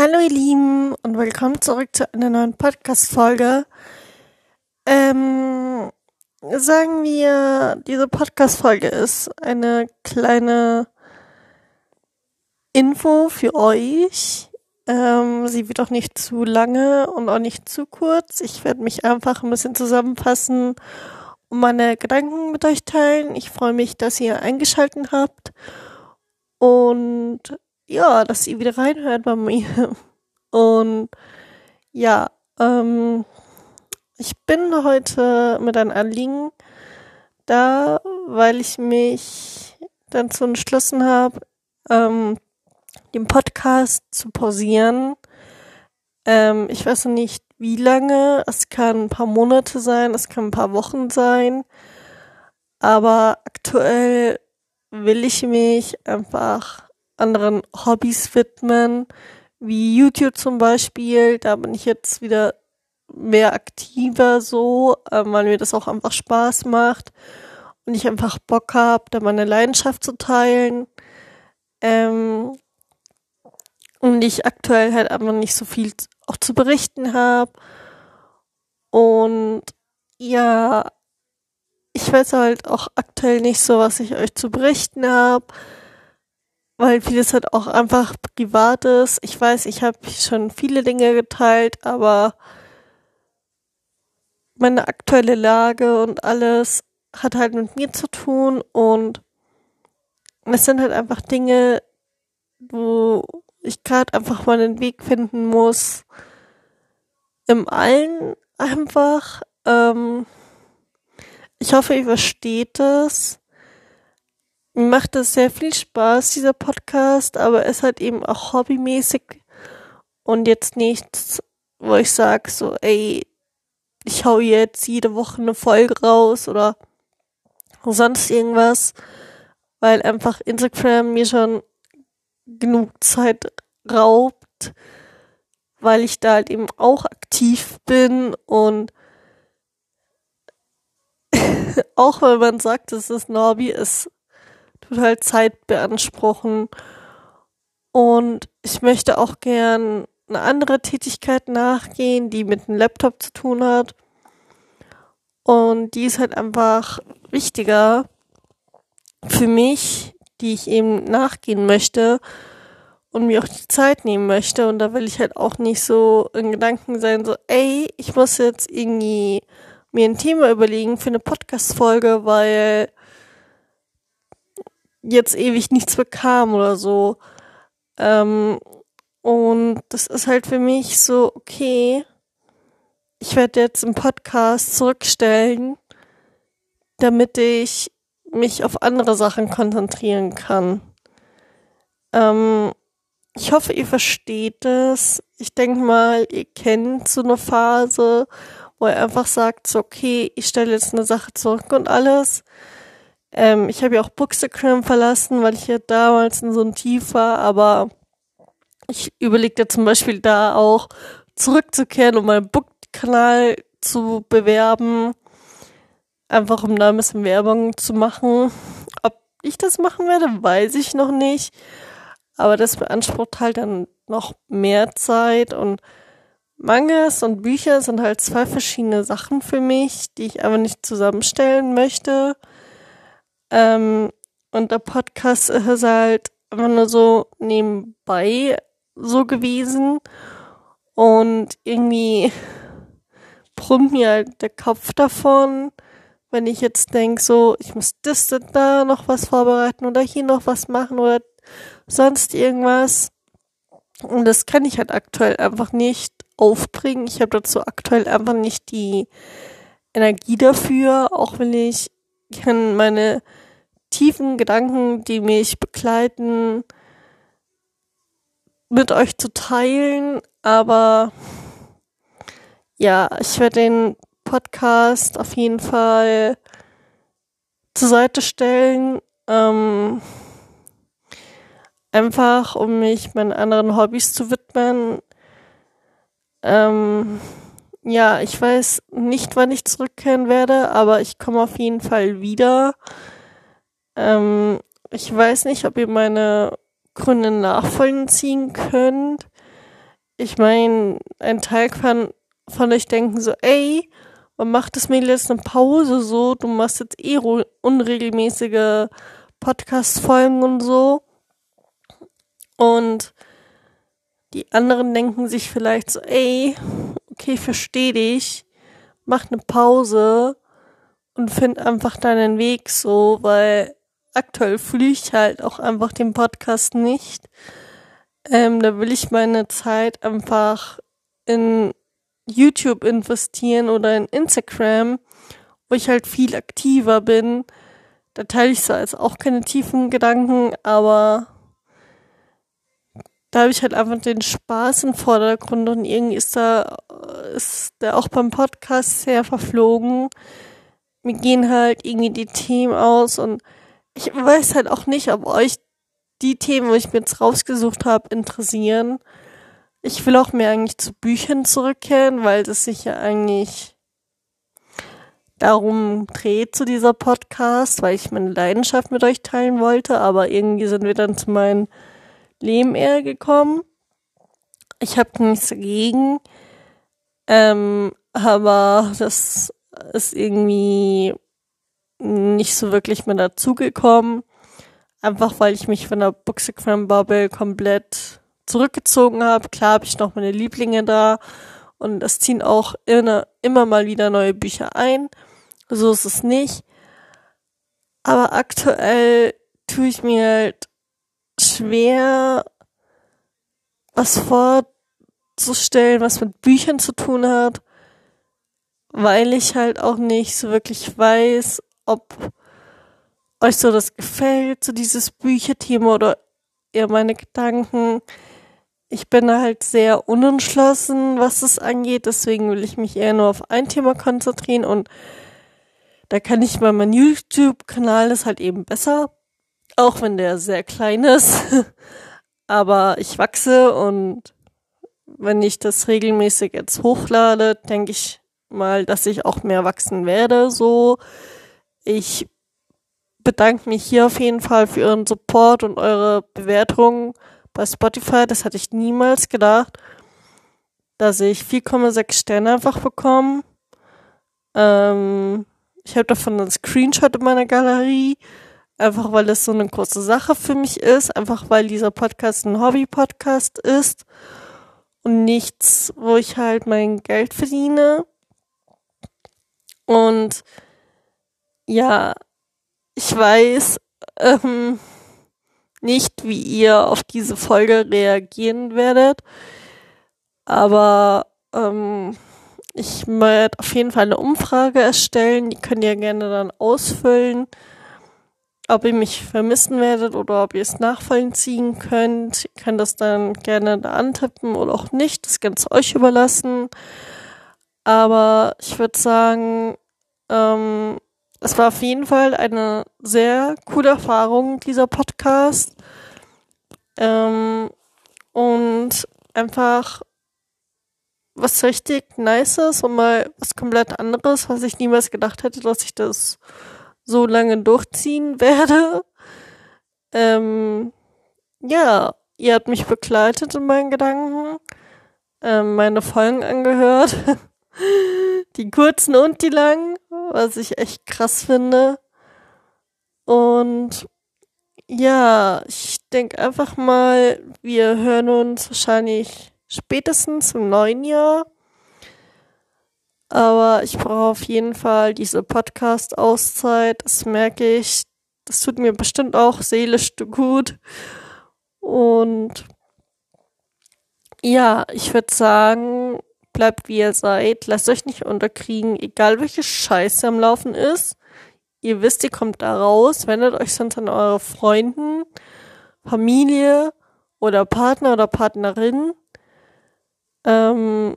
Hallo ihr Lieben und willkommen zurück zu einer neuen Podcast-Folge. Ähm, sagen wir, diese Podcast-Folge ist eine kleine Info für euch. Ähm, sie wird auch nicht zu lange und auch nicht zu kurz. Ich werde mich einfach ein bisschen zusammenfassen und meine Gedanken mit euch teilen. Ich freue mich, dass ihr eingeschaltet habt und ja, dass ihr wieder reinhört bei mir. Und ja, ähm, ich bin heute mit einem Anliegen da, weil ich mich dazu entschlossen habe, ähm, den Podcast zu pausieren. Ähm, ich weiß nicht, wie lange. Es kann ein paar Monate sein, es kann ein paar Wochen sein. Aber aktuell will ich mich einfach anderen Hobbys widmen, wie YouTube zum Beispiel. Da bin ich jetzt wieder mehr aktiver so, ähm, weil mir das auch einfach Spaß macht und ich einfach Bock habe, da meine Leidenschaft zu teilen. Ähm, und ich aktuell halt einfach nicht so viel auch zu berichten habe. Und ja, ich weiß halt auch aktuell nicht so, was ich euch zu berichten habe, weil vieles halt auch einfach privat ist. Ich weiß, ich habe schon viele Dinge geteilt, aber meine aktuelle Lage und alles hat halt mit mir zu tun und es sind halt einfach Dinge, wo ich gerade einfach mal einen Weg finden muss, im Allen einfach. Ähm, ich hoffe, ihr versteht es. Macht es sehr viel Spaß, dieser Podcast, aber es hat eben auch hobbymäßig und jetzt nichts, wo ich sage so, ey, ich hau jetzt jede Woche eine Folge raus oder sonst irgendwas, weil einfach Instagram mir schon genug Zeit raubt, weil ich da halt eben auch aktiv bin und auch wenn man sagt, es ist ein Hobby, es tut halt Zeit beanspruchen. Und ich möchte auch gern eine andere Tätigkeit nachgehen, die mit dem Laptop zu tun hat. Und die ist halt einfach wichtiger für mich, die ich eben nachgehen möchte und mir auch die Zeit nehmen möchte. Und da will ich halt auch nicht so in Gedanken sein, so, ey, ich muss jetzt irgendwie mir ein Thema überlegen für eine Podcast-Folge, weil jetzt ewig nichts bekam oder so. Ähm, und das ist halt für mich so, okay, ich werde jetzt im Podcast zurückstellen, damit ich mich auf andere Sachen konzentrieren kann. Ähm, ich hoffe, ihr versteht es. Ich denke mal, ihr kennt so eine Phase, wo ihr einfach sagt, so, okay, ich stelle jetzt eine Sache zurück und alles. Ähm, ich habe ja auch Bookstagram verlassen, weil ich ja damals in so einem Tief war, aber ich überlegte zum Beispiel da auch zurückzukehren, um meinen Book-Kanal zu bewerben. Einfach um da ein bisschen Werbung zu machen. Ob ich das machen werde, weiß ich noch nicht. Aber das beansprucht halt dann noch mehr Zeit und Mangas und Bücher sind halt zwei verschiedene Sachen für mich, die ich aber nicht zusammenstellen möchte. Ähm, und der Podcast ist halt einfach nur so nebenbei so gewesen. Und irgendwie brummt mir halt der Kopf davon, wenn ich jetzt denke, so, ich muss das da noch was vorbereiten oder hier noch was machen oder sonst irgendwas. Und das kann ich halt aktuell einfach nicht aufbringen. Ich habe dazu aktuell einfach nicht die Energie dafür, auch wenn ich meine tiefen Gedanken, die mich begleiten, mit euch zu teilen. Aber ja, ich werde den Podcast auf jeden Fall zur Seite stellen. Ähm, einfach, um mich meinen anderen Hobbys zu widmen. Ähm, ja, ich weiß nicht, wann ich zurückkehren werde, aber ich komme auf jeden Fall wieder. Ähm, ich weiß nicht, ob ihr meine Gründe nachvollziehen könnt. ich meine, ein Teil kann von euch denken so, ey, man macht das Mädel jetzt eine Pause so, du machst jetzt eh unregelmäßige Podcast-Folgen und so. Und die anderen denken sich vielleicht so, ey, okay, versteh dich, mach eine Pause und find einfach deinen Weg so, weil aktuell fühle ich halt auch einfach den Podcast nicht. Ähm, da will ich meine Zeit einfach in YouTube investieren oder in Instagram, wo ich halt viel aktiver bin. Da teile ich zwar jetzt auch keine tiefen Gedanken, aber da habe ich halt einfach den Spaß im Vordergrund und irgendwie ist da, ist der auch beim Podcast sehr verflogen. Mir gehen halt irgendwie die Themen aus und ich weiß halt auch nicht, ob euch die Themen, wo ich mir jetzt rausgesucht habe, interessieren. Ich will auch mehr eigentlich zu Büchern zurückkehren, weil das sich ja eigentlich darum dreht zu dieser Podcast, weil ich meine Leidenschaft mit euch teilen wollte, aber irgendwie sind wir dann zu meinem Leben eher gekommen. Ich habe nichts dagegen, ähm, aber das ist irgendwie nicht so wirklich mehr dazugekommen. Einfach weil ich mich von der Bookstagram Bubble komplett zurückgezogen habe. Klar habe ich noch meine Lieblinge da und es ziehen auch immer, immer mal wieder neue Bücher ein. So ist es nicht. Aber aktuell tue ich mir halt schwer, was vorzustellen, was mit Büchern zu tun hat, weil ich halt auch nicht so wirklich weiß, ob euch so das gefällt, so dieses Bücherthema oder eher meine Gedanken. Ich bin halt sehr unentschlossen, was das angeht, deswegen will ich mich eher nur auf ein Thema konzentrieren und da kann ich mal mein YouTube-Kanal ist halt eben besser, auch wenn der sehr klein ist. Aber ich wachse und wenn ich das regelmäßig jetzt hochlade, denke ich mal, dass ich auch mehr wachsen werde, so. Ich bedanke mich hier auf jeden Fall für Ihren Support und eure Bewertungen bei Spotify. Das hatte ich niemals gedacht, dass ich 4,6 Sterne einfach bekomme. Ähm, ich habe davon einen Screenshot in meiner Galerie, einfach weil es so eine große Sache für mich ist, einfach weil dieser Podcast ein Hobby-Podcast ist und nichts, wo ich halt mein Geld verdiene. Und ja, ich weiß ähm, nicht, wie ihr auf diese Folge reagieren werdet, aber ähm, ich werde auf jeden Fall eine Umfrage erstellen. Die könnt ihr gerne dann ausfüllen, ob ihr mich vermissen werdet oder ob ihr es nachvollziehen könnt. Ihr könnt das dann gerne da antippen oder auch nicht. Das ganz euch überlassen. Aber ich würde sagen, ähm, es war auf jeden Fall eine sehr coole Erfahrung, dieser Podcast. Ähm, und einfach was richtig Nices und mal was komplett anderes, was ich niemals gedacht hätte, dass ich das so lange durchziehen werde. Ähm, ja, ihr habt mich begleitet in meinen Gedanken, ähm, meine Folgen angehört. die kurzen und die langen, was ich echt krass finde. Und ja, ich denke einfach mal, wir hören uns wahrscheinlich spätestens im neuen Jahr. Aber ich brauche auf jeden Fall diese Podcast-Auszeit. Das merke ich. Das tut mir bestimmt auch seelisch gut. Und ja, ich würde sagen, bleibt wie ihr seid, lasst euch nicht unterkriegen, egal welche Scheiße am Laufen ist. Ihr wisst, ihr kommt da raus, wendet euch sonst an eure Freunden, Familie oder Partner oder Partnerin. Ähm,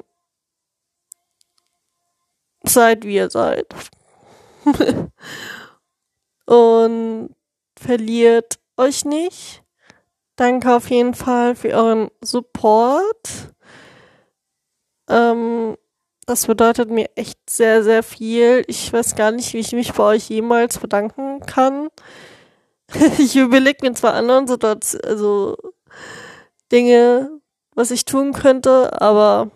seid wie ihr seid. Und verliert euch nicht. Danke auf jeden Fall für euren Support. Ähm, das bedeutet mir echt sehr, sehr viel. Ich weiß gar nicht, wie ich mich bei euch jemals bedanken kann. ich überlege mir zwar anderen Situationen, also Dinge, was ich tun könnte, aber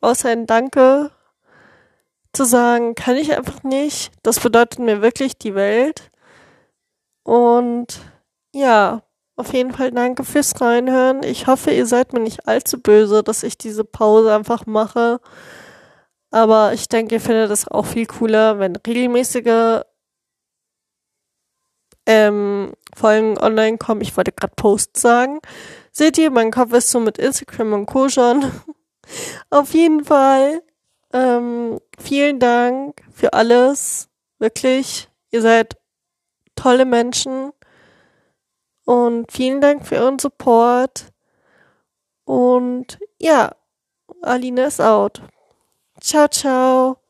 außer ein Danke zu sagen, kann ich einfach nicht. Das bedeutet mir wirklich die Welt. Und ja, auf jeden Fall danke fürs Reinhören. Ich hoffe, ihr seid mir nicht allzu böse, dass ich diese Pause einfach mache. Aber ich denke, ihr findet es auch viel cooler, wenn regelmäßige ähm, Folgen online kommen. Ich wollte gerade Post sagen. Seht ihr, mein Kopf ist so mit Instagram und Co. schon. Auf jeden Fall. Ähm, vielen Dank für alles. Wirklich. Ihr seid tolle Menschen. Und vielen Dank für euren Support. Und ja, Aline ist out. Ciao, ciao.